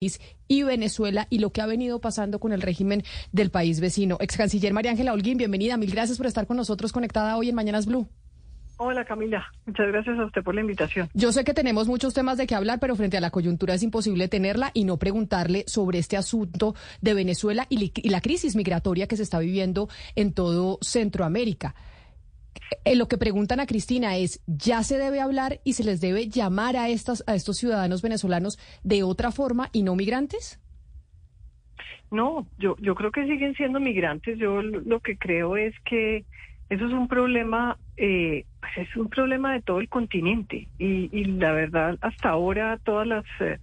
y Venezuela y lo que ha venido pasando con el régimen del país vecino. Ex canciller María Ángela Holguín, bienvenida. Mil gracias por estar con nosotros conectada hoy en Mañanas Blue. Hola Camila, muchas gracias a usted por la invitación. Yo sé que tenemos muchos temas de qué hablar, pero frente a la coyuntura es imposible tenerla y no preguntarle sobre este asunto de Venezuela y, la crisis migratoria que se está viviendo en todo Centroamérica. Eh, lo que preguntan a Cristina es, ¿ya se debe hablar y se les debe llamar a, estas, a estos ciudadanos venezolanos de otra forma y no migrantes? No, yo, yo creo que siguen siendo migrantes. Yo lo que creo es que eso es un problema, eh, pues es un problema de todo el continente y, la verdad hasta ahora todas las, eh,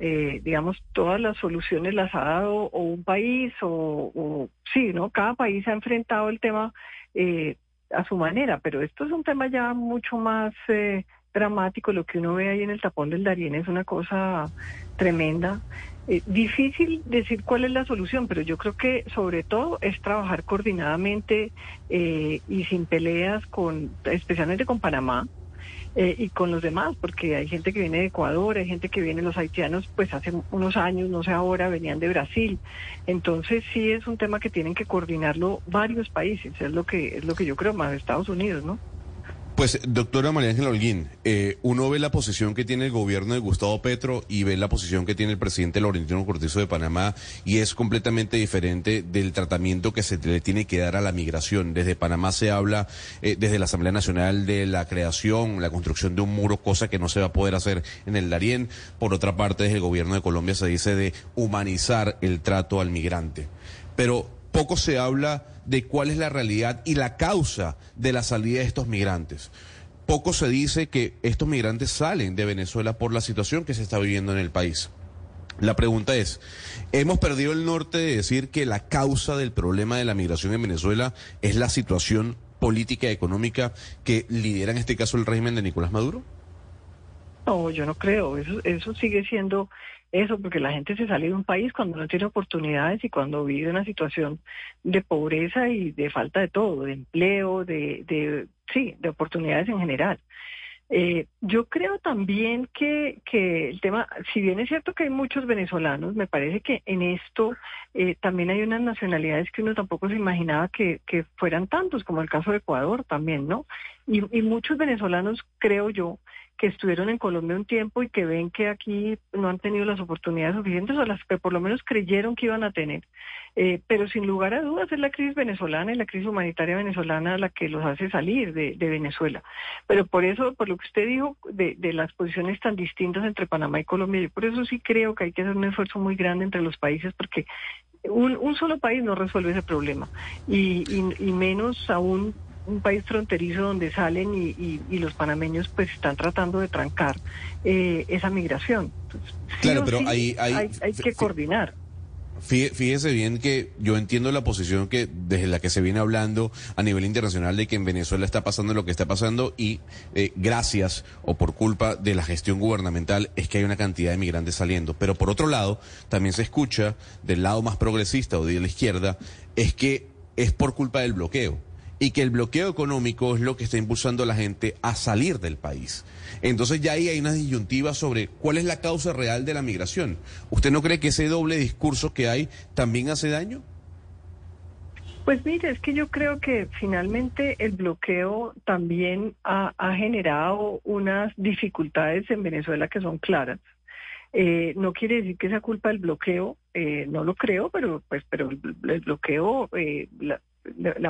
eh, digamos, todas las soluciones las ha dado o un país o, o sí, ¿no? Cada país ha enfrentado el tema eh, a su manera, pero esto es un tema ya mucho más eh, dramático. Lo que uno ve ahí en el tapón del Darién es una cosa tremenda. Eh, difícil decir cuál es la solución, pero yo creo que sobre todo es trabajar coordinadamente eh, y sin peleas con, especialmente con Panamá, eh, y con los demás, porque hay gente que viene de Ecuador, hay gente que viene, los haitianos, pues hace unos años, no sé ahora, venían de Brasil. Entonces sí es un tema que tienen que coordinarlo varios países, es lo que es lo que yo creo, más Estados Unidos, ¿no? Pues, doctora María Ángela Holguín, eh, uno ve la posición que tiene el gobierno de Gustavo Petro y ve la posición que tiene el presidente Laurentino Cortizo de Panamá y es completamente diferente del tratamiento que se le tiene que dar a la migración. Desde Panamá se habla, eh, desde la Asamblea Nacional, de la creación, la construcción de un muro, cosa que no se va a poder hacer en el Darién. Por otra parte, desde el gobierno de Colombia se dice de humanizar el trato al migrante. Pero poco se habla de cuál es la realidad y la causa de la salida de estos migrantes. Poco se dice que estos migrantes salen de Venezuela por la situación que se está viviendo en el país. La pregunta es, ¿hemos perdido el norte de decir que la causa del problema de la migración en Venezuela es la situación política y económica que lidera en este caso el régimen de Nicolás Maduro? No, yo no creo. Eso, eso sigue siendo eso, porque la gente se sale de un país cuando no tiene oportunidades y cuando vive una situación de pobreza y de falta de todo, de empleo, de, de sí, de oportunidades en general. Eh, yo creo también que, que el tema, si bien es cierto que hay muchos venezolanos, me parece que en esto eh, también hay unas nacionalidades que uno tampoco se imaginaba que, que fueran tantos, como el caso de Ecuador también, ¿no? Y, y muchos venezolanos, creo yo, que estuvieron en Colombia un tiempo y que ven que aquí no han tenido las oportunidades suficientes o las que por lo menos creyeron que iban a tener. Eh, pero sin lugar a dudas es la crisis venezolana y la crisis humanitaria venezolana la que los hace salir de, Venezuela. Pero por eso, por lo que usted dijo de, las posiciones tan distintas entre Panamá y Colombia, yo por eso sí creo que hay que hacer un esfuerzo muy grande entre los países porque un, solo país no resuelve ese problema y, y menos aún un país fronterizo donde salen y, los panameños pues están tratando de trancar eh, esa migración. claro, pero hay, hay, que coordinar. Fíjese bien que yo entiendo la posición que desde la que se viene hablando a nivel internacional de que en Venezuela está pasando lo que está pasando y eh, gracias o por culpa de la gestión gubernamental es que hay una cantidad de migrantes saliendo. Pero por otro lado, también se escucha del lado más progresista o de la izquierda es que es por culpa del bloqueo y que el bloqueo económico es lo que está impulsando a la gente a salir del país. Entonces ya ahí hay una disyuntiva sobre cuál es la causa real de la migración. ¿Usted no cree que ese doble discurso que hay también hace daño? Pues mire, es que yo creo que finalmente el bloqueo también ha, generado unas dificultades en Venezuela que son claras. Eh, no quiere decir que sea culpa del bloqueo, eh, no lo creo, pero pues pero el, bloqueo, eh,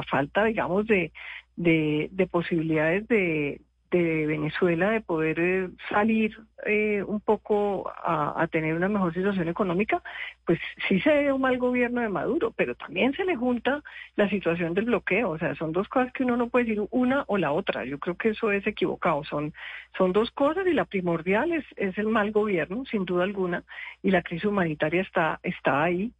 falta, digamos, de, de, posibilidades de, de Venezuela de poder eh, salir eh, un poco a, tener una mejor situación económica, pues sí se ve un mal gobierno de Maduro, pero también se le junta la situación del bloqueo, o sea, son dos cosas que uno no puede decir una o la otra, yo creo que eso es equivocado, son, son dos cosas y la primordial es, es el mal gobierno, sin duda alguna, y la crisis humanitaria está, está ahí.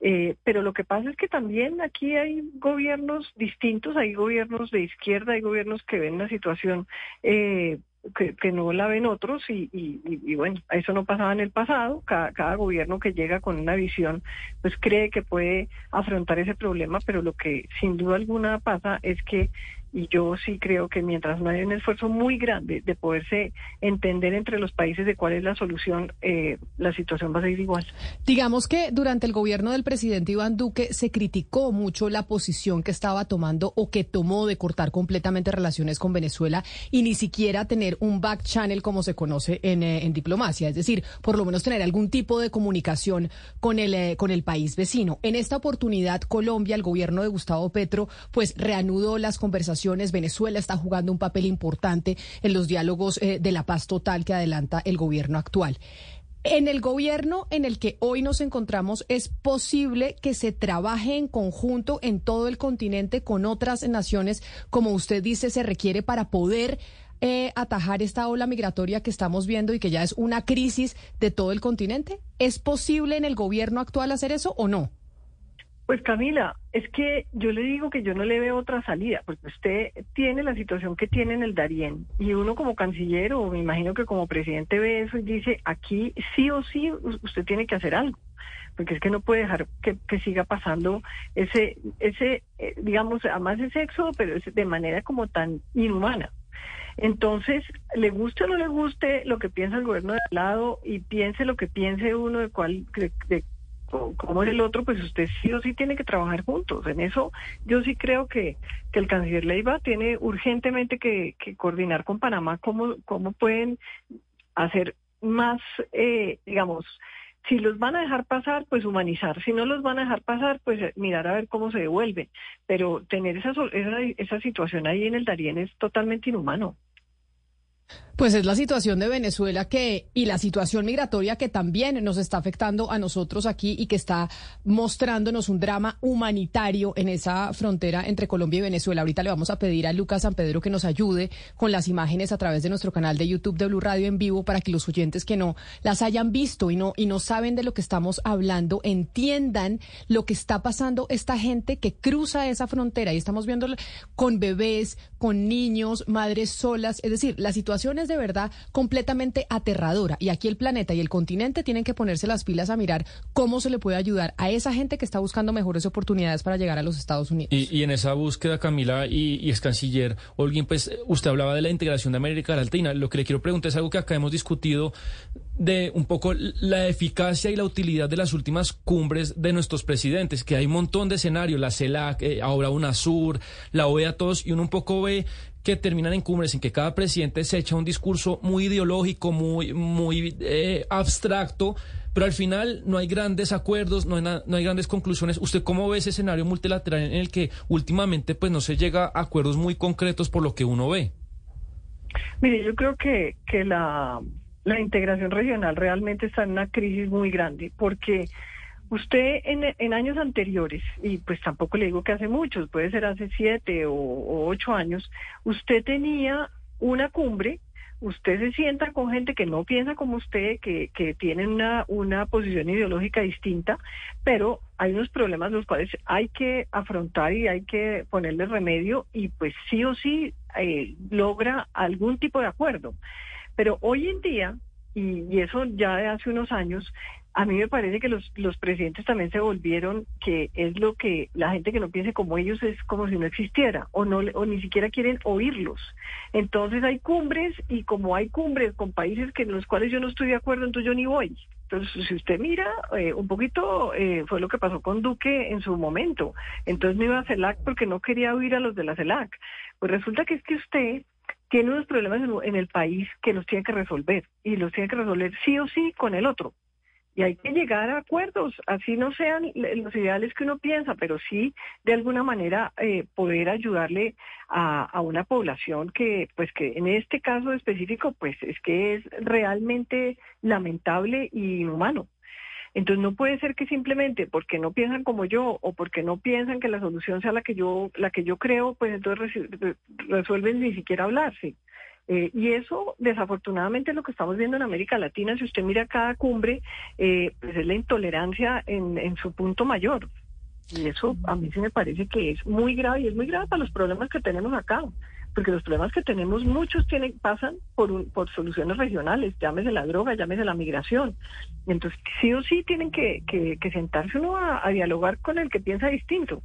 Eh, pero lo que pasa es que también aquí hay gobiernos distintos, hay gobiernos de izquierda, hay gobiernos que ven la situación eh, que, no la ven otros y, y, bueno, eso no pasaba en el pasado, cada, gobierno que llega con una visión pues cree que puede afrontar ese problema, pero lo que sin duda alguna pasa es que y yo sí creo que mientras no hay un esfuerzo muy grande de poderse entender entre los países de cuál es la solución, eh, la situación va a seguir igual. Digamos que durante el gobierno del presidente Iván Duque se criticó mucho la posición que estaba tomando o que tomó de cortar completamente relaciones con Venezuela y ni siquiera tener un back channel como se conoce en, eh, diplomacia, es decir, por lo menos tener algún tipo de comunicación con el, eh, con el país vecino. En esta oportunidad, Colombia, el gobierno de Gustavo Petro, pues reanudó las conversaciones Venezuela está jugando un papel importante en los diálogos eh, de la paz total que adelanta el gobierno actual. En el gobierno en el que hoy nos encontramos, ¿es posible que se trabaje en conjunto en todo el continente con otras naciones, como usted dice, se requiere para poder eh, atajar esta ola migratoria que estamos viendo y que ya es una crisis de todo el continente? ¿Es posible en el gobierno actual hacer eso o no? Pues Camila, es que yo le digo que yo no le veo otra salida, porque usted tiene la situación que tiene en el Darién y uno como canciller o me imagino que como presidente ve eso y dice, aquí sí o sí usted tiene que hacer algo, porque es que no puede dejar que, siga pasando ese, ese eh, digamos, además ese éxodo, pero es de manera como tan inhumana. Entonces, le guste o no le guste lo que piensa el gobierno de al lado y piense lo que piense uno de cuál, como el otro, pues usted sí o sí tiene que trabajar juntos. En eso yo sí creo que, que el canciller Leiva tiene urgentemente que, coordinar con Panamá cómo, cómo pueden hacer más, eh, digamos, si los van a dejar pasar, pues humanizar. Si no los van a dejar pasar, pues mirar a ver cómo se devuelve. Pero tener esa, esa, esa situación ahí en el Darién es totalmente inhumano. Pues es la situación de Venezuela que y la situación migratoria que también nos está afectando a nosotros aquí y que está mostrándonos un drama humanitario en esa frontera entre Colombia y Venezuela. Ahorita le vamos a pedir a Lucas San Pedro que nos ayude con las imágenes a través de nuestro canal de YouTube de Blue Radio en vivo para que los oyentes que no las hayan visto y no y no saben de lo que estamos hablando entiendan lo que está pasando esta gente que cruza esa frontera y estamos viendo con bebés, con niños, madres solas, es decir, la situación es de verdad completamente aterradora. Y aquí el planeta y el continente tienen que ponerse las pilas a mirar cómo se le puede ayudar a esa gente que está buscando mejores oportunidades para llegar a los Estados Unidos. Y, en esa búsqueda, Camila y, y es canciller, Olguín, pues usted hablaba de la integración de América Latina. Lo que le quiero preguntar es algo que acá hemos discutido de un poco la eficacia y la utilidad de las últimas cumbres de nuestros presidentes, que hay un montón de escenarios, la CELAC, eh, ahora UNASUR, la OEA, todos, y uno un poco ve que terminan en cumbres en que cada presidente se echa un discurso muy ideológico, muy, muy eh, abstracto, pero al final no hay grandes acuerdos, no hay, no hay grandes conclusiones. ¿Usted cómo ve ese escenario multilateral en el que últimamente pues no se llega a acuerdos muy concretos por lo que uno ve? Mire, yo creo que, que la, la integración regional realmente está en una crisis muy grande porque Usted en, años anteriores, y pues tampoco le digo que hace muchos, puede ser hace siete o, ocho años, usted tenía una cumbre, usted se sienta con gente que no piensa como usted, que, que tienen una, una posición ideológica distinta, pero hay unos problemas los cuales hay que afrontar y hay que ponerle remedio y pues sí o sí eh, logra algún tipo de acuerdo. Pero hoy en día, y, y eso ya de hace unos años, a mí me parece que los, los presidentes también se volvieron que es lo que la gente que no piense como ellos es como si no existiera o no o ni siquiera quieren oírlos. Entonces hay cumbres y como hay cumbres con países que en los cuales yo no estoy de acuerdo, entonces yo ni voy. Entonces, si usted mira, eh, un poquito eh, fue lo que pasó con Duque en su momento. Entonces no iba a CELAC porque no quería oír a los de la CELAC. Pues resulta que es que usted tiene unos problemas en el país que los tiene que resolver y los tiene que resolver sí o sí con el otro y hay que llegar a acuerdos, así no sean los ideales que uno piensa, pero sí de alguna manera eh, poder ayudarle a, una población que, pues que en este caso específico, pues es que es realmente lamentable y inhumano. Entonces no puede ser que simplemente porque no piensan como yo o porque no piensan que la solución sea la que yo la que yo creo, pues entonces resuelven ni siquiera hablarse. Eh, y eso, desafortunadamente, es lo que estamos viendo en América Latina. Si usted mira cada cumbre, eh, pues es la intolerancia en, su punto mayor. Y eso a mí sí me parece que es muy grave y es muy grave para los problemas que tenemos acá. Porque los problemas que tenemos, muchos tienen, pasan por, por soluciones regionales, llámese la droga, llámese la migración. Entonces, sí o sí tienen que, que, sentarse uno a dialogar con el que piensa distinto.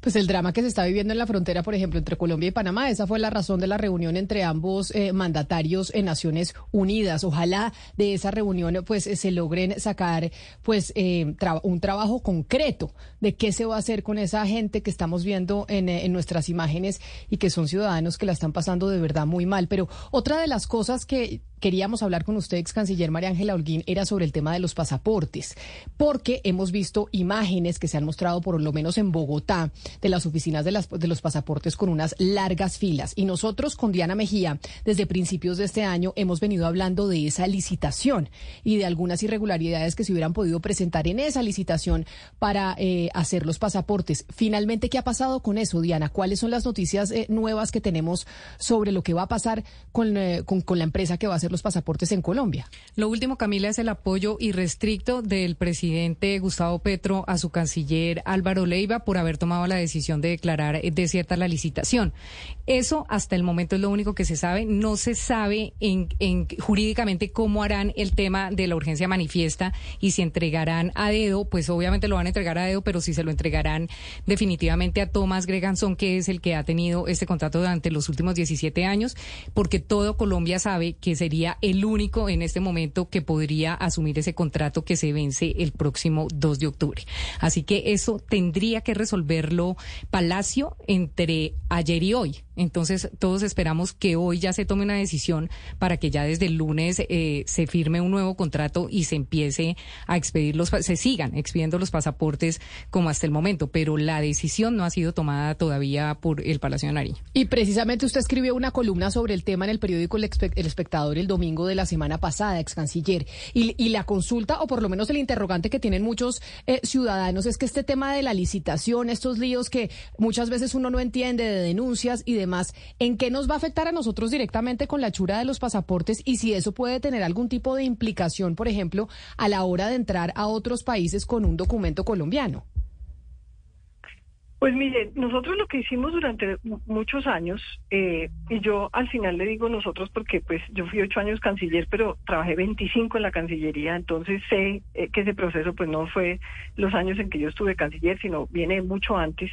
Pues el drama que se está viviendo en la frontera, por ejemplo, entre Colombia y Panamá, esa fue la razón de la reunión entre ambos eh, mandatarios en Naciones Unidas. Ojalá de esa reunión pues se logren sacar pues eh, un trabajo concreto de qué se va a hacer con esa gente que estamos viendo en, eh, en nuestras imágenes y que son ciudadanos que la están pasando de verdad muy mal. Pero otra de las cosas que queríamos hablar con usted, ex canciller María Ángela Holguín, era sobre el tema de los pasaportes, porque hemos visto imágenes que se han mostrado por lo menos en Bogotá de las oficinas de, las, de los pasaportes con unas largas filas. Y nosotros con Diana Mejía, desde principios de este año, hemos venido hablando de esa licitación y de algunas irregularidades que se hubieran podido presentar en esa licitación para eh, hacer los pasaportes. Finalmente, ¿qué ha pasado con eso, Diana? ¿Cuáles son las noticias eh, nuevas que tenemos sobre lo que va a pasar con, eh, con, con la empresa que va a hacer los pasaportes en Colombia. Lo último, Camila, es el apoyo irrestricto del presidente Gustavo Petro a su canciller Álvaro Leiva por haber tomado la decisión de declarar eh, desierta la licitación. Eso hasta el momento es lo único que se sabe. No se sabe en, jurídicamente cómo harán el tema de la urgencia manifiesta y si entregarán a dedo, pues obviamente lo van a entregar a dedo, pero si se lo entregarán definitivamente a Tomás Greganzón, que es el que ha tenido este contrato durante los últimos 17 años, porque todo Colombia sabe que sería el único en este momento que podría asumir ese contrato que se vence el próximo 2 de octubre. Así que eso tendría que resolverlo Palacio entre ayer y hoy. Entonces, todos esperamos que hoy ya se tome una decisión para que ya desde el lunes eh, se firme un nuevo contrato y se empiece a expedir los, se sigan expidiendo los pasaportes como hasta el momento, pero la decisión no ha sido tomada todavía por el Palacio de Nariño. Y precisamente usted escribió una columna sobre el tema en el periódico El, Espectador el domingo de la semana pasada, ex canciller. Y, la consulta, o por lo menos el interrogante que tienen muchos eh, ciudadanos, es que este tema de la licitación, estos líos que muchas veces uno no entiende de denuncias y de más, ¿en qué nos va a afectar a nosotros directamente con la chura de los pasaportes y si eso puede tener algún tipo de implicación, por ejemplo, a la hora de entrar a otros países con un documento colombiano? Pues mire, nosotros lo que hicimos durante muchos años, eh, y yo al final le digo nosotros porque pues yo fui ocho años canciller, pero trabajé 25 en la Cancillería, entonces sé eh, que ese proceso pues no fue los años en que yo estuve canciller, sino viene mucho antes.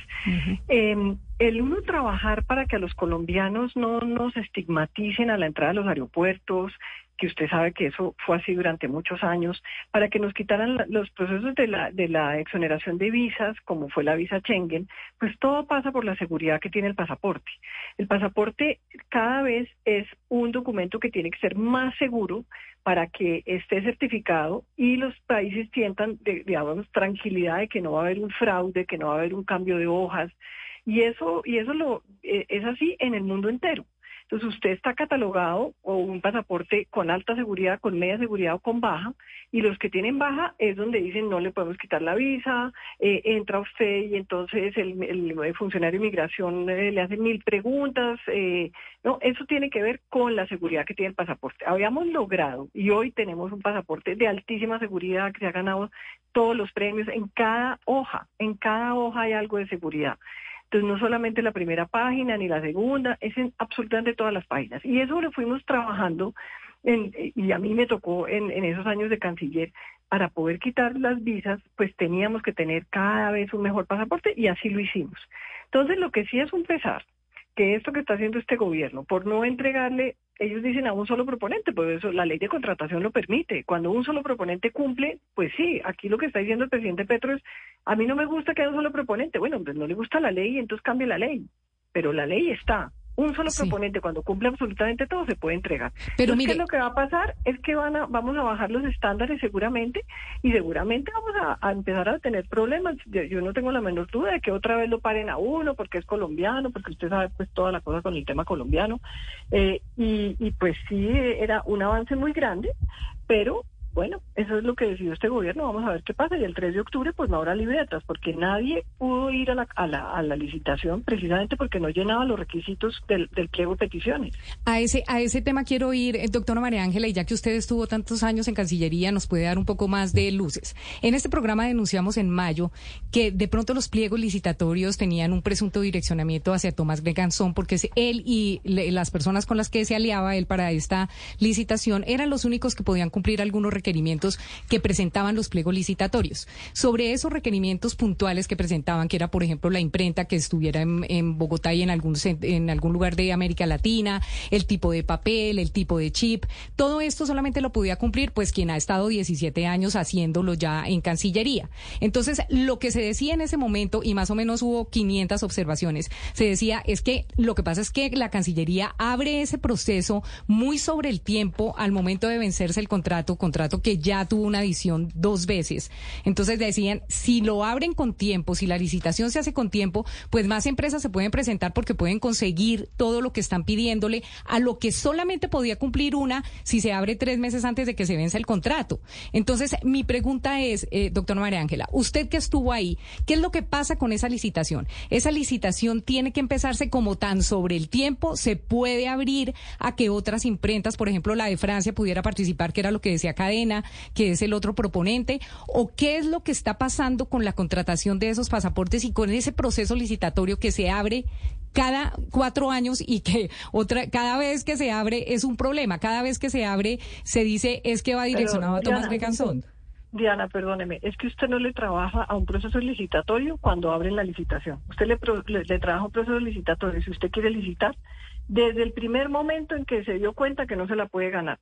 Em, el uno trabajar para que a los colombianos no nos estigmaticen a la entrada de los aeropuertos, que usted sabe que eso fue así durante muchos años, para que nos quitaran los procesos de la, de la exoneración de visas, como fue la visa Schengen, pues todo pasa por la seguridad que tiene el pasaporte. El pasaporte cada vez es un documento que tiene que ser más seguro para que esté certificado y los países sientan, digamos, tranquilidad de que no va a haber un fraude, que no va a haber un cambio de hojas. Y eso, y eso lo, eh, es así en el mundo entero. Entonces usted está catalogado o un pasaporte con alta seguridad, con media seguridad o con baja, y los que tienen baja es donde dicen no le podemos quitar la visa, eh, entra usted y entonces el, funcionario de inmigración eh, le hace mil preguntas. Eh, no, eso tiene que ver con la seguridad que tiene el pasaporte. Habíamos logrado y hoy tenemos un pasaporte de altísima seguridad que se ha ganado todos los premios en cada hoja, en cada hoja hay algo de seguridad. Entonces, no solamente la primera página ni la segunda, es en absolutamente todas las páginas. Y eso lo fuimos trabajando, en, y a mí me tocó en, en esos años de canciller, para poder quitar las visas, pues teníamos que tener cada vez un mejor pasaporte y así lo hicimos. Entonces, lo que sí es un pesar, que esto que está haciendo este gobierno, por no entregarle, ellos dicen a un solo proponente, pues eso la ley de contratación lo permite. Cuando un solo proponente cumple, pues sí, aquí lo que está diciendo el presidente Petro es, a mí no me gusta que haya un solo proponente. Bueno, pues no le gusta la ley, entonces cambie la ley. Pero la ley está un solo proponente cuando cumple absolutamente todo se puede entregar. Pero mire, lo que va a pasar es que van a, vamos a bajar los estándares seguramente y seguramente vamos a, empezar a tener problemas. Yo, no tengo la menor duda de que otra vez lo paren a uno porque es colombiano, porque usted sabe pues toda la cosa con el tema colombiano. Eh, y, y pues sí, era un avance muy grande, pero bueno, eso es lo que decidió este gobierno, vamos a ver qué pasa. Y el 3 de octubre, pues no habrá libretas, porque nadie pudo ir a la, a la, licitación precisamente porque no llenaba los requisitos del, del, pliego de peticiones. A ese, a ese tema quiero ir, eh, doctora María Ángela, y ya que usted estuvo tantos años en Cancillería, nos puede dar un poco más de luces. En este programa denunciamos en mayo que de pronto los pliegos licitatorios tenían un presunto direccionamiento hacia Tomás Greganzón, porque él y las personas con las que se aliaba él para esta licitación eran los únicos que podían cumplir algunos requisitos requerimientos que presentaban los pliegos licitatorios. Sobre esos requerimientos puntuales que presentaban, que era, por ejemplo, la imprenta que estuviera en, Bogotá y en algún, en algún lugar de América Latina, el tipo de papel, el tipo de chip, todo esto solamente lo podía cumplir pues quien ha estado 17 años haciéndolo ya en Cancillería. Entonces, lo que se decía en ese momento, y más o menos hubo 500 observaciones, se decía es que lo que pasa es que la Cancillería abre ese proceso muy sobre el tiempo al momento de vencerse el contrato, contrato que ya tuvo una adición dos veces. Entonces decían, si lo abren con tiempo, si la licitación se hace con tiempo, pues más empresas se pueden presentar porque pueden conseguir todo lo que están pidiéndole a lo que solamente podía cumplir una si se abre tres meses antes de que se venza el contrato. Entonces, mi pregunta es, eh, doctor María Ángela, usted que estuvo ahí, ¿qué es lo que pasa con esa licitación? Esa licitación tiene que empezarse como tan sobre el tiempo, se puede abrir a que otras imprentas, por ejemplo, la de Francia, pudiera participar, que era lo que decía Cadena, que es el otro proponente, o qué es lo que está pasando con la contratación de esos pasaportes y con ese proceso licitatorio que se abre cada cuatro años y que otra cada vez que se abre es un problema. Cada vez que se abre se dice es que va direccionado a Tomás Becanzón. Diana, perdóneme, es que usted no le trabaja a un proceso licitatorio cuando abren la licitación. Usted le, le, trabaja un proceso licitatorio. Si usted quiere licitar, desde el primer momento en que se dio cuenta que no se la puede ganar.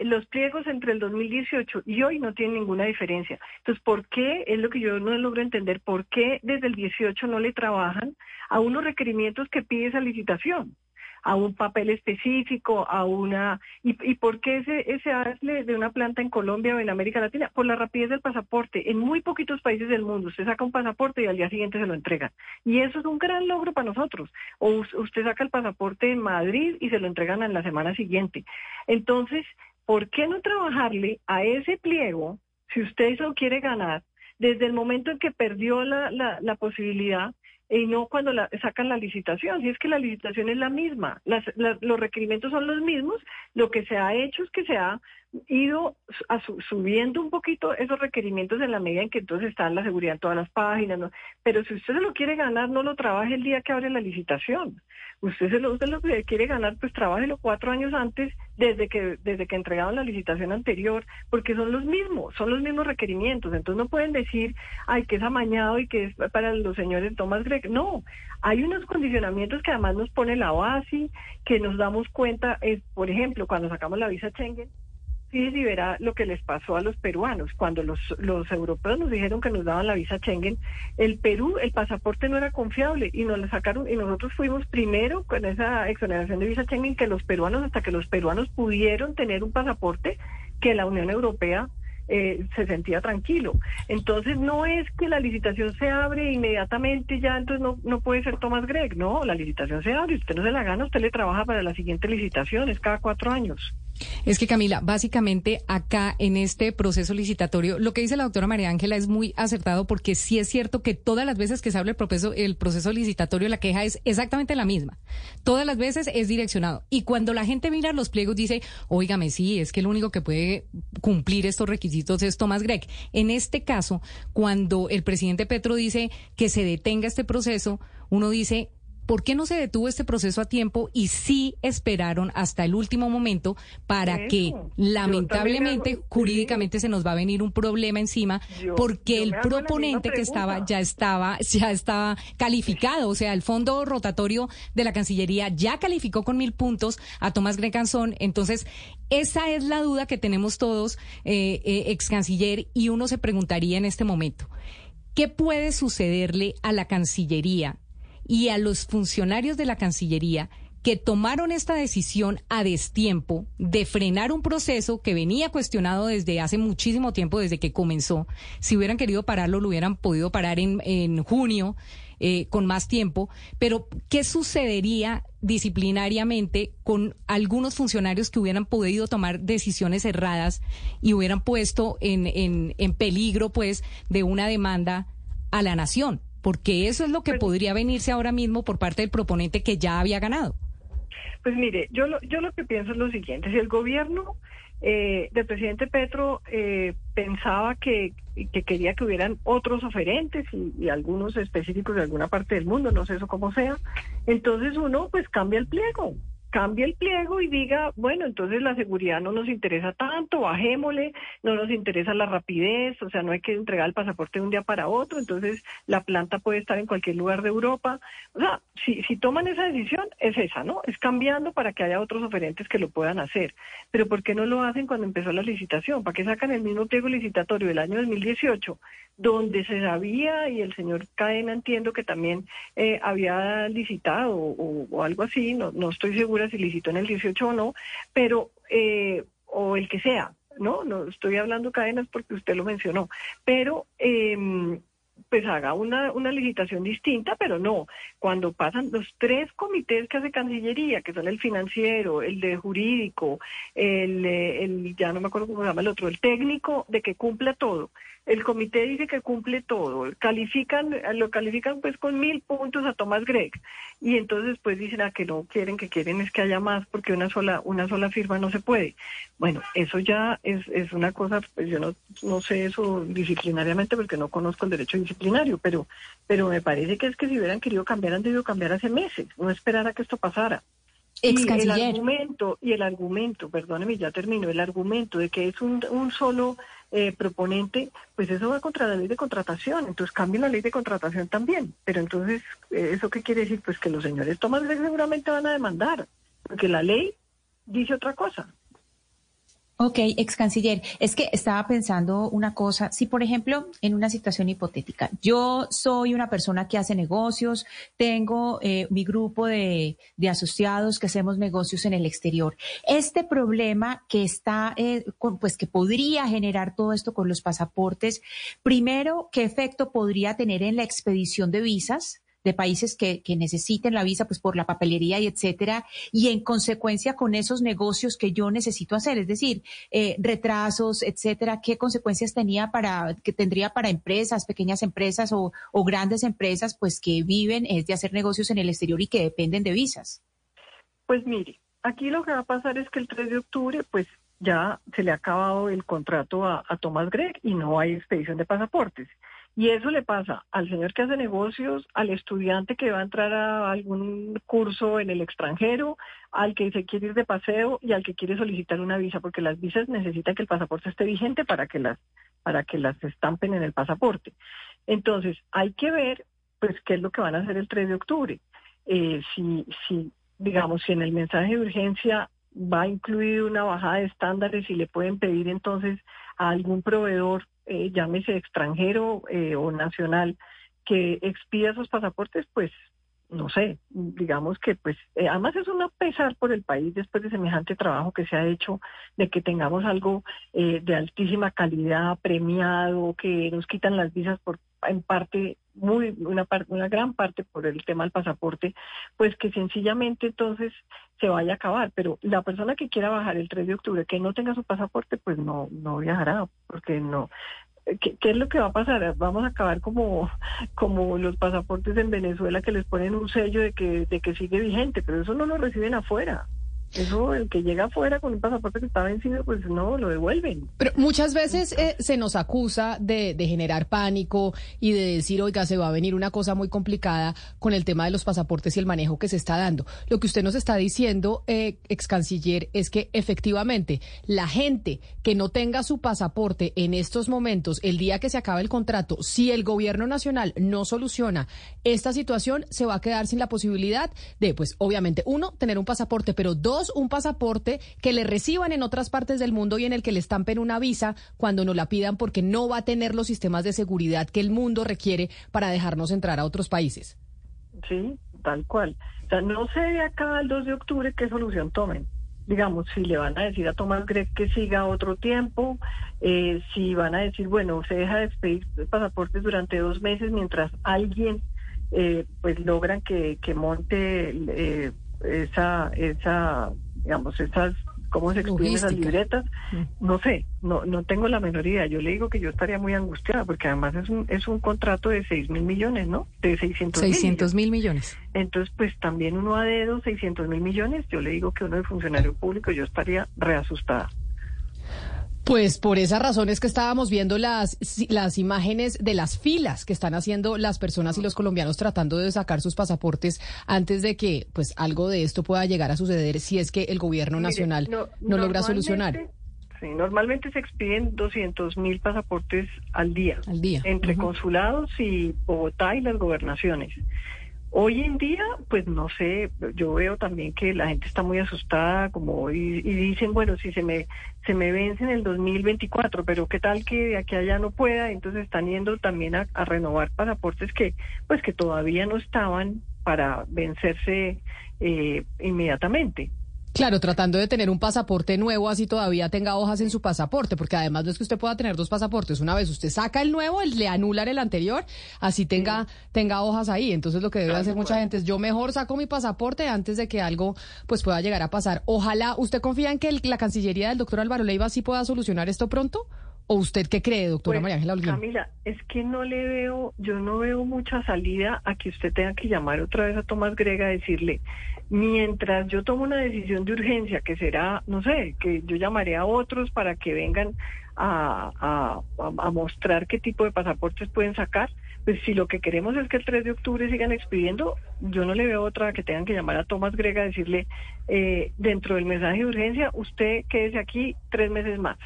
los pliegos entre el 2018 y hoy no tienen ninguna diferencia. Entonces, ¿por qué? Es lo que yo no logro entender. ¿Por qué desde el 18 no le trabajan a unos requerimientos que pide esa licitación? A un papel específico, a una... ¿Y, y por qué ese, ese hazle de una planta en Colombia o en América Latina? Por la rapidez del pasaporte. En muy poquitos países del mundo usted saca un pasaporte y al día siguiente se lo entregan. Y eso es un gran logro para nosotros. O usted saca el pasaporte en Madrid y se lo entregan en la semana siguiente. Entonces, ¿por qué no trabajarle a ese pliego, si usted eso quiere ganar, desde el momento en que perdió la, la, la posibilidad y no cuando la, sacan la licitación. Si es que la licitación es la misma, los requerimientos son los mismos, lo que se ha hecho es que se ha ido subiendo un poquito esos requerimientos en la medida en que entonces está la seguridad en todas las páginas, ¿no? pero si usted se lo quiere ganar, no lo trabaje el día que abre la licitación. Usted se lo, usted lo quiere ganar, pues trabájelo cuatro años antes, desde que, desde que entregaron la licitación anterior, porque son los mismos, son los mismos requerimientos. Entonces no pueden decir, ay, que es amañado y que es para los señores Thomas Gregg. No, hay unos condicionamientos que además nos pone la base, que nos damos cuenta, es, por ejemplo, cuando sacamos la visa Schengen, y verá lo que les pasó a los peruanos. Cuando los, los europeos nos dijeron que nos daban la visa Schengen, el Perú, el pasaporte no era confiable y nos la sacaron y nosotros fuimos primero con esa exoneración de visa Schengen que los peruanos, hasta que los peruanos pudieron tener un pasaporte que la Unión Europea eh, se sentía tranquilo. Entonces no es que la licitación se abre inmediatamente ya, entonces no, no puede ser Tomás Gregg, no, la licitación se abre, usted no se la gana, usted le trabaja para la siguiente licitación, es cada cuatro años. Es que Camila, básicamente acá en este proceso licitatorio, lo que dice la doctora María Ángela es muy acertado porque sí es cierto que todas las veces que se habla el proceso, el proceso licitatorio, la queja es exactamente la misma. Todas las veces es direccionado. Y cuando la gente mira los pliegos dice, óigame, sí, es que el único que puede cumplir estos requisitos es Tomás Gregg. En este caso, cuando el presidente Petro dice que se detenga este proceso, uno dice, ¿Por qué no se detuvo este proceso a tiempo y sí esperaron hasta el último momento para que lamentablemente jurídicamente se nos va a venir un problema encima porque el proponente que estaba ya estaba ya estaba calificado, o sea, el fondo rotatorio de la Cancillería ya calificó con mil puntos a Tomás Grecanzón, entonces esa es la duda que tenemos todos, eh, eh, ex canciller, y uno se preguntaría en este momento. ¿Qué puede sucederle a la Cancillería y a los funcionarios de la Cancillería que tomaron esta decisión a destiempo de frenar un proceso que venía cuestionado desde hace muchísimo tiempo, desde que comenzó. Si hubieran querido pararlo, lo hubieran podido parar en, en junio. Eh, con más tiempo, pero ¿qué sucedería disciplinariamente con algunos funcionarios que hubieran podido tomar decisiones erradas y hubieran puesto en, en, en peligro, pues, de una demanda a la nación? Porque eso es lo que pues podría venirse ahora mismo por parte del proponente que ya había ganado. Pues mire, yo lo, yo lo que pienso es lo siguiente, si el gobierno eh, del presidente Petro eh, pensaba que, que, quería que hubieran otros oferentes y, algunos específicos de alguna parte del mundo, no sé eso cómo sea, entonces uno pues cambia el pliego, cambie el pliego y diga, bueno, entonces la seguridad no nos interesa tanto, bajémosle, no nos interesa la rapidez, o sea, no hay que entregar el pasaporte de un día para otro, entonces la planta puede estar en cualquier lugar de Europa. O sea, si, si toman esa decisión, es esa, ¿no? Es cambiando para que haya otros oferentes que lo puedan hacer. Pero ¿por qué no lo hacen cuando empezó la licitación? ¿Para qué sacan el mismo pliego licitatorio del año 2018, donde se sabía, y el señor Cadena entiendo que también eh, había licitado o, algo así, no, no estoy segura si licitó en el 18 o no, pero, eh, o el que sea, ¿no? No estoy hablando cadenas porque usted lo mencionó, pero eh, pues haga una, una licitación distinta, pero no, cuando pasan los tres comités que hace Cancillería, que son el financiero, el de jurídico, el ya no me acuerdo cómo se llama el otro, el técnico, de que cumpla todo, el comité dice que cumple todo, califican, lo califican pues con mil puntos a Tomás Gregg y entonces pues dicen a ah, que no quieren, que quieren es que haya más porque una sola, una sola firma no se puede. Bueno, eso ya es, es una cosa, pues yo no, no sé eso disciplinariamente porque no conozco el derecho disciplinario, pero, pero me parece que es que si hubieran querido cambiar han debido cambiar hace meses, no esperar a que esto pasara. Y el argumento, y el argumento, perdóneme, ya termino, el argumento de que es un, un solo eh, proponente, pues eso va contra la ley de contratación, entonces cambien la ley de contratación también. Pero entonces, eh, ¿eso qué quiere decir? Pues que los señores Tomás seguramente van a demandar, porque la ley dice otra cosa. Ok, ex canciller, es que estaba pensando una cosa, si por ejemplo, en una situación hipotética, yo soy una persona que hace negocios, tengo eh, mi grupo de, de, asociados que hacemos negocios en el exterior. Este problema que está, eh, pues que podría generar todo esto con los pasaportes, primero, ¿qué efecto podría tener en la expedición de visas? De países que, necesiten la visa, pues por la papelería y etcétera, y en consecuencia con esos negocios que yo necesito hacer, es decir, eh, retrasos, etcétera, ¿qué consecuencias tenía para, que tendría para empresas, pequeñas empresas o, o grandes empresas, pues que viven es de hacer negocios en el exterior y que dependen de visas? Pues mire, aquí lo que va a pasar es que el 3 de octubre, pues ya se le ha acabado el contrato a, a Thomas Gregg y no hay expedición de pasaportes. Y eso le pasa al señor que hace negocios, al estudiante que va a entrar a algún curso en el extranjero, al que se quiere ir de paseo y al que quiere solicitar una visa, porque las visas necesitan que el pasaporte esté vigente para que las, para que las estampen en el pasaporte. Entonces, hay que ver, pues, qué es lo que van a hacer el 3 de octubre. Eh, si, si, digamos, si en el mensaje de urgencia va a incluir una bajada de estándares y le pueden pedir entonces a algún proveedor eh, llámese extranjero eh, o nacional, que expida sus pasaportes, pues no sé, digamos que pues eh, además es una pesar por el país después de semejante trabajo que se ha hecho de que tengamos algo de altísima calidad premiado, que nos quitan las visas por en parte muy una una gran parte por el tema del pasaporte, pues que sencillamente entonces se vaya a acabar, pero la persona que quiera bajar el 3 de octubre que no tenga su pasaporte, pues no no viajará, porque no ¿Qué, es lo que va a pasar? Vamos a acabar como, como los pasaportes en Venezuela que les ponen un sello de que, de que sigue vigente, pero eso no lo reciben afuera. Eso, el que llega afuera con un pasaporte que está vencido, pues no, lo devuelven. Pero muchas veces eh, se nos acusa de, de, generar pánico y de decir, oiga, se va a venir una cosa muy complicada con el tema de los pasaportes y el manejo que se está dando. Lo que usted nos está diciendo, eh, ex canciller, es que efectivamente la gente que no tenga su pasaporte en estos momentos, el día que se acabe el contrato, si el gobierno nacional no soluciona esta situación, se va a quedar sin la posibilidad de, pues, obviamente, uno, tener un pasaporte, pero dos, un pasaporte que le reciban en otras partes del mundo y en el que le estampen una visa cuando nos la pidan porque no va a tener los sistemas de seguridad que el mundo requiere para dejarnos entrar a otros países. Sí, tal cual. O sea, no sé de acá al 2 de octubre qué solución tomen. Digamos, si le van a decir a Tomás Gregg que siga otro tiempo, eh, si van a decir, bueno, se deja de expedir pasaportes durante dos meses mientras alguien eh, pues logran que, que monte eh, esa, esa, digamos, esas, cómo se exprimen esas libretas, mm. no sé, no, no tengo la menor idea. Yo le digo que yo estaría muy angustiada porque además es un, es un contrato de 6 mil millones, ¿no? De 600 600 mil millones. Entonces, pues también uno a dedo, 600 mil millones, yo le digo que uno de funcionario público, yo estaría reasustada. Pues por esa razón es que estábamos viendo las, las imágenes de las filas que están haciendo las personas y los colombianos tratando de sacar sus pasaportes antes de que pues algo de esto pueda llegar a suceder si es que el gobierno nacional no, logra solucionar. Sí, normalmente se expiden 200 mil pasaportes al día, al día. entre consulados y Bogotá y las gobernaciones. Hoy en día, pues no sé, yo veo también que la gente está muy asustada, como y, dicen, bueno, si se me se me vence en el 2024, pero qué tal que de aquí allá no pueda, entonces están yendo también a, a renovar pasaportes que pues que todavía no estaban para vencerse eh, inmediatamente. Claro, tratando de tener un pasaporte nuevo, así todavía tenga hojas en su pasaporte, porque además no es que usted pueda tener dos pasaportes. Una vez usted saca el nuevo, le anulan el anterior, así tenga, tenga hojas ahí. Entonces lo que debe hacer mucha gente es yo mejor saco mi pasaporte antes de que algo pues pueda llegar a pasar. Ojalá, ¿usted confía en que la Cancillería del doctor Álvaro Leiva sí pueda solucionar esto pronto? ¿O usted qué cree, doctora pues, María Ángela Olguín? Camila, es que no le veo, yo no veo mucha salida a que usted tenga que llamar otra vez a Tomás Grega a decirle, mientras yo tomo una decisión de urgencia, que será, no sé, que yo llamaré a otros para que vengan a, a, mostrar qué tipo de pasaportes pueden sacar, pues si lo que queremos es que el 3 de octubre sigan expidiendo, yo no le veo otra que tengan que llamar a Tomás Grega a decirle, eh, dentro del mensaje de urgencia, usted quédese aquí tres meses más.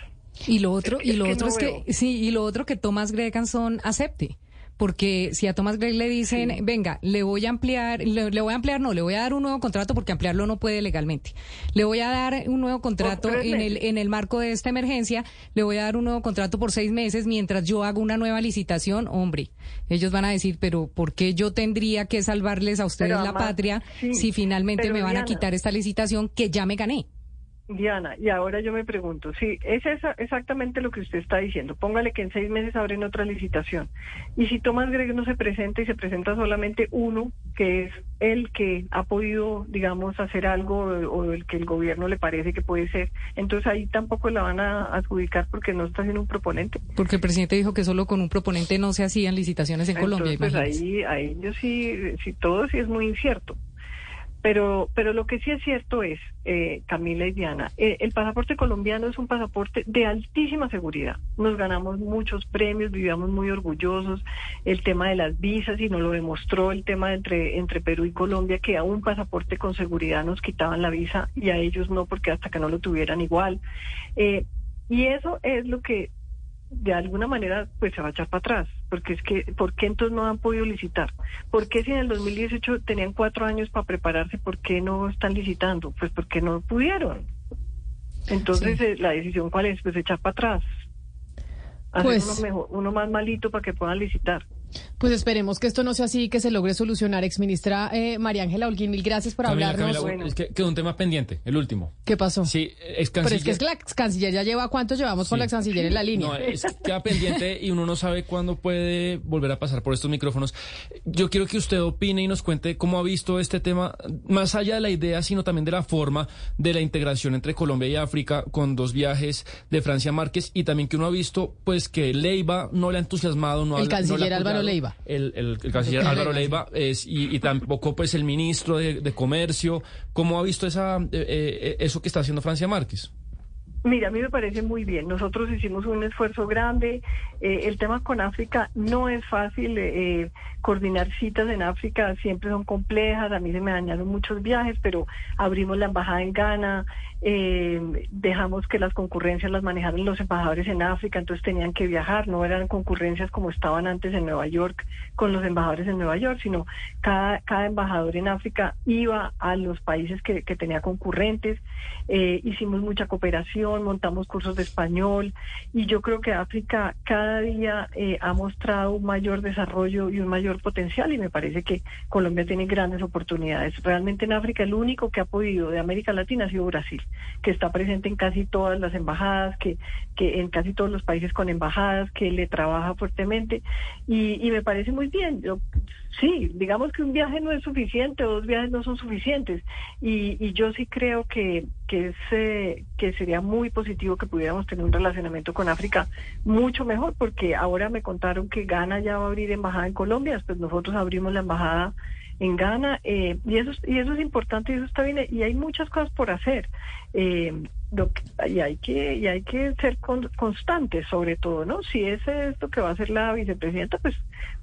Y lo otro, y lo otro es que, sí, y lo otro que Tomás Greganson acepte porque si a Tomás Gregg le dicen, venga, le voy a ampliar, le, voy a ampliar, no, le voy a dar un nuevo contrato porque ampliarlo no puede legalmente. Le voy a dar un nuevo contrato en el, en el marco de esta emergencia, le voy a dar un nuevo contrato por seis meses mientras yo hago una nueva licitación, hombre, ellos van a decir, pero ¿por qué yo tendría que salvarles a ustedes la patria si finalmente me van a quitar esta licitación que ya me gané? Diana, y ahora yo me pregunto, sí, es exactamente lo que usted está diciendo. Póngale que en seis meses abren otra licitación. Y si Tomás Greg no se presenta y se presenta solamente uno, que es el que ha podido, digamos, hacer algo o el que el gobierno le parece que puede ser, entonces ahí tampoco la van a adjudicar porque no está siendo un proponente. Porque el presidente dijo que solo con un proponente no se hacían licitaciones en Colombia. Pues ahí, ahí yo sí, sí, todo sí es muy incierto. Pero, pero lo que sí es cierto es, eh, Camila y Diana, eh, el pasaporte colombiano es un pasaporte de altísima seguridad. Nos ganamos muchos premios, vivíamos muy orgullosos. El tema de las visas, y nos lo demostró el tema entre, entre Perú y Colombia, que a un pasaporte con seguridad nos quitaban la visa y a ellos no, porque hasta que no lo tuvieran igual. Eh, y eso es lo que de alguna manera pues se va a echar para atrás, porque es que, ¿por qué entonces no han podido licitar? ¿Por qué si en el 2018 tenían cuatro años para prepararse, por qué no están licitando? Pues porque no pudieron. Entonces, eh, la decisión cuál es, pues echar para atrás. Hacer pues, uno, mejor, uno más malito para que puedan licitar. Pues esperemos que esto no sea así, que se logre solucionar. Exministra eh, María Ángela Holguín, mil gracias por hablarnos. Es que quedó un tema pendiente, el último. ¿Qué pasó? Sí, ex Pero es que es la ex canciller ya lleva, ¿cuánto llevamos con la ex canciller en la línea? No, es, queda pendiente y uno no sabe cuándo puede volver a pasar por estos micrófonos. Yo quiero que usted opine y nos cuente cómo ha visto este tema, más allá de la idea, sino también de la forma de la integración entre Colombia y África con dos viajes de Francia Márquez y también que uno ha visto pues que Leiva no le ha entusiasmado, no El canciller Álvaro Leiva. El, el, canciller Álvaro Leiva es, y, tampoco pues el ministro de, Comercio. ¿Cómo ha visto esa, eh, eh, eso que está haciendo Francia Márquez? Mira, a mí me parece muy bien. Nosotros hicimos un esfuerzo grande. Eh, el tema con África no es fácil. Eh, coordinar citas en África siempre son complejas. A mí se me dañaron muchos viajes, pero abrimos la embajada en Ghana. Eh, dejamos que las concurrencias las manejaran los embajadores en África, entonces tenían que viajar. No eran concurrencias como estaban antes en Nueva York con los embajadores en Nueva York, sino cada, cada embajador en África iba a los países que, que tenía concurrentes. hicimos mucha cooperación montamos cursos de español y yo creo que África cada día eh, ha mostrado un mayor desarrollo y un mayor potencial y me parece que Colombia tiene grandes oportunidades. Realmente en África el único que ha podido de América Latina ha sido Brasil, que está presente en casi todas las embajadas, que, que en casi todos los países con embajadas, que le trabaja fuertemente y, y me parece muy bien. Yo, sí, digamos que un viaje no es suficiente, dos viajes no son suficientes y, y yo sí creo que, que, es, que sería muy positivo que pudiéramos tener un relacionamiento con África mucho mejor, porque ahora me contaron que Ghana ya va a abrir embajada en Colombia, pues nosotros abrimos la embajada en Ghana eh, y eso y eso es importante y eso está bien y hay muchas cosas por hacer. Eh, lo que, y hay que y hay que ser constantes sobre todo no si es esto que va a hacer la vicepresidenta pues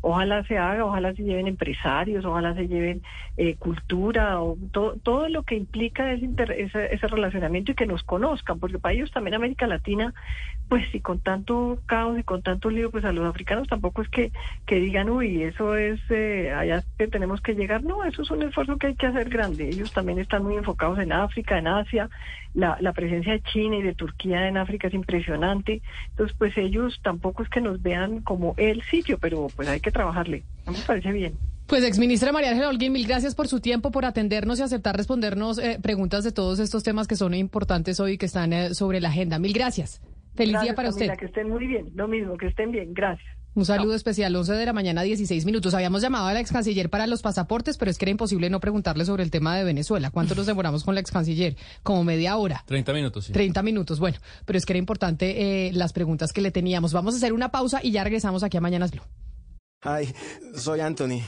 ojalá se haga ojalá se lleven empresarios ojalá se lleven eh, cultura o todo lo que implica ese, ese, relacionamiento y que nos conozcan porque para ellos también América Latina pues si con tanto caos y con tanto lío pues a los africanos tampoco es que que digan uy eso es eh, allá que tenemos que llegar no eso es un esfuerzo que hay que hacer grande. Ellos también están muy enfocados en África en Asia la, la presencia de China y de Turquía en África es impresionante. Entonces, pues ellos tampoco es que nos vean como el sitio, pero pues hay que trabajarle. A mí me parece bien. Pues exministra María Ángela Holguín, mil gracias por su tiempo, por atendernos y aceptar respondernos eh, preguntas de todos estos temas que son importantes hoy y que están eh, sobre la agenda. Mil gracias. Feliz día para usted. Que estén muy bien, lo mismo, que estén bien. Gracias. Un saludo especial, 11 de la mañana, 16 minutos. Habíamos llamado a la ex canciller para los pasaportes, pero es que era imposible no preguntarle sobre el tema de Venezuela. ¿Cuánto nos demoramos con la ex canciller? Como media hora. 30 minutos, sí. 30 minutos, bueno, pero es que era importante eh, las preguntas que le teníamos. Vamos a hacer una pausa y ya regresamos aquí a Mañanas Blue. Hi, soy Anthony.